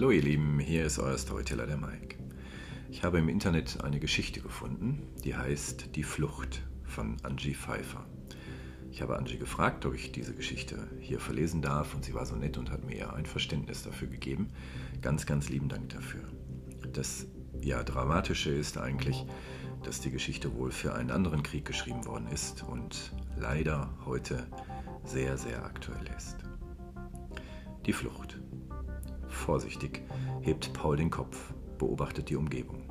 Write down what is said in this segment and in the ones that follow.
Hallo ihr Lieben, hier ist euer Storyteller der Mike. Ich habe im Internet eine Geschichte gefunden, die heißt Die Flucht von Angie Pfeiffer. Ich habe Angie gefragt, ob ich diese Geschichte hier verlesen darf und sie war so nett und hat mir ein Verständnis dafür gegeben. Ganz, ganz lieben Dank dafür. Das ja dramatische ist eigentlich, dass die Geschichte wohl für einen anderen Krieg geschrieben worden ist und leider heute sehr, sehr aktuell ist. Die Flucht. Vorsichtig hebt Paul den Kopf, beobachtet die Umgebung.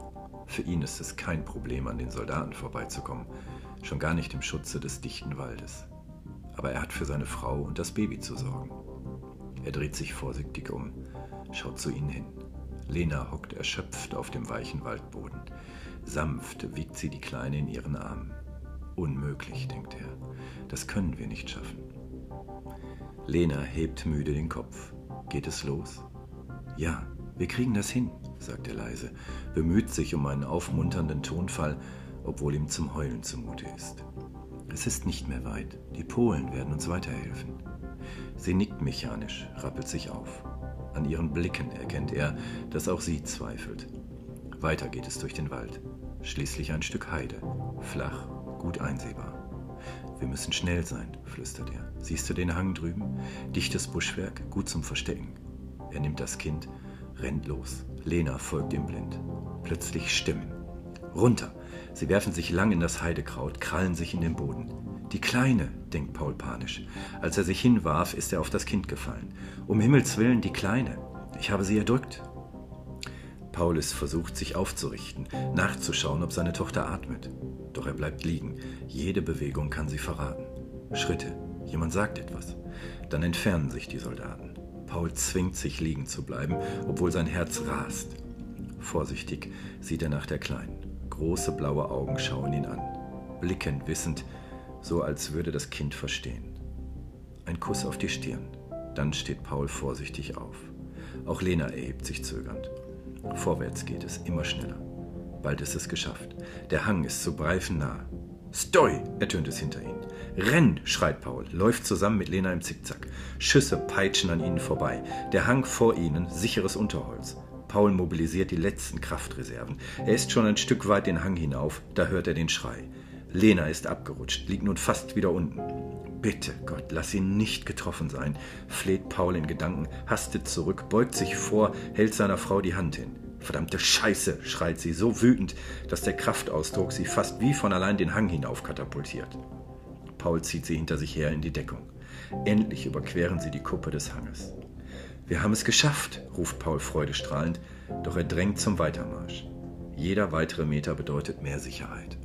Für ihn ist es kein Problem, an den Soldaten vorbeizukommen, schon gar nicht im Schutze des dichten Waldes. Aber er hat für seine Frau und das Baby zu sorgen. Er dreht sich vorsichtig um, schaut zu ihnen hin. Lena hockt erschöpft auf dem weichen Waldboden. Sanft wiegt sie die Kleine in ihren Armen. Unmöglich, denkt er. Das können wir nicht schaffen. Lena hebt müde den Kopf. Geht es los? Ja, wir kriegen das hin, sagt er leise, bemüht sich um einen aufmunternden Tonfall, obwohl ihm zum Heulen zumute ist. Es ist nicht mehr weit. Die Polen werden uns weiterhelfen. Sie nickt mechanisch, rappelt sich auf. An ihren Blicken erkennt er, dass auch sie zweifelt. Weiter geht es durch den Wald. Schließlich ein Stück Heide. Flach, gut einsehbar. Wir müssen schnell sein, flüstert er. Siehst du den Hang drüben? Dichtes Buschwerk, gut zum Verstecken. Er nimmt das Kind, rennt los. Lena folgt ihm blind. Plötzlich Stimmen. Runter! Sie werfen sich lang in das Heidekraut, krallen sich in den Boden. Die Kleine, denkt Paul panisch. Als er sich hinwarf, ist er auf das Kind gefallen. Um Himmels willen, die Kleine. Ich habe sie erdrückt. Paulus versucht sich aufzurichten, nachzuschauen, ob seine Tochter atmet. Doch er bleibt liegen. Jede Bewegung kann sie verraten. Schritte. Jemand sagt etwas. Dann entfernen sich die Soldaten. Paul zwingt sich liegen zu bleiben, obwohl sein Herz rast. Vorsichtig sieht er nach der Kleinen. Große blaue Augen schauen ihn an. Blicken wissend, so als würde das Kind verstehen. Ein Kuss auf die Stirn. Dann steht Paul vorsichtig auf. Auch Lena erhebt sich zögernd. Vorwärts geht es, immer schneller. Bald ist es geschafft. Der Hang ist zu Breifen nah. Stoi! ertönt es hinter ihnen. Renn! schreit Paul, läuft zusammen mit Lena im Zickzack. Schüsse peitschen an ihnen vorbei. Der Hang vor ihnen, sicheres Unterholz. Paul mobilisiert die letzten Kraftreserven. Er ist schon ein Stück weit den Hang hinauf, da hört er den Schrei. Lena ist abgerutscht, liegt nun fast wieder unten. Bitte, Gott, lass ihn nicht getroffen sein, fleht Paul in Gedanken, hastet zurück, beugt sich vor, hält seiner Frau die Hand hin. Verdammte Scheiße, schreit sie, so wütend, dass der Kraftausdruck sie fast wie von allein den Hang hinauf katapultiert. Paul zieht sie hinter sich her in die Deckung. Endlich überqueren sie die Kuppe des Hanges. Wir haben es geschafft, ruft Paul freudestrahlend, doch er drängt zum Weitermarsch. Jeder weitere Meter bedeutet mehr Sicherheit.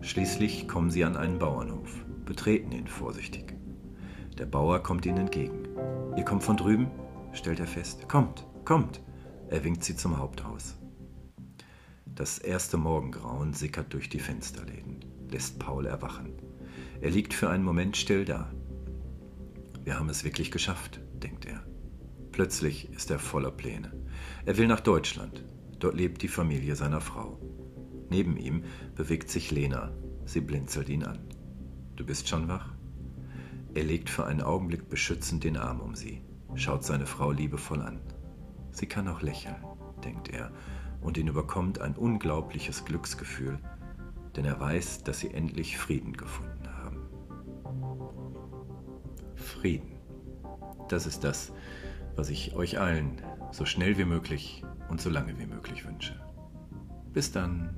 Schließlich kommen sie an einen Bauernhof, betreten ihn vorsichtig. Der Bauer kommt ihnen entgegen. Ihr kommt von drüben? stellt er fest. Kommt, kommt. Er winkt sie zum Haupthaus. Das erste Morgengrauen sickert durch die Fensterläden, lässt Paul erwachen. Er liegt für einen Moment still da. Wir haben es wirklich geschafft, denkt er. Plötzlich ist er voller Pläne. Er will nach Deutschland. Dort lebt die Familie seiner Frau. Neben ihm bewegt sich Lena. Sie blinzelt ihn an. Du bist schon wach? Er legt für einen Augenblick beschützend den Arm um sie, schaut seine Frau liebevoll an. Sie kann auch lächeln, denkt er, und ihn überkommt ein unglaubliches Glücksgefühl, denn er weiß, dass sie endlich Frieden gefunden haben. Frieden. Das ist das, was ich euch allen so schnell wie möglich und so lange wie möglich wünsche. Bis dann.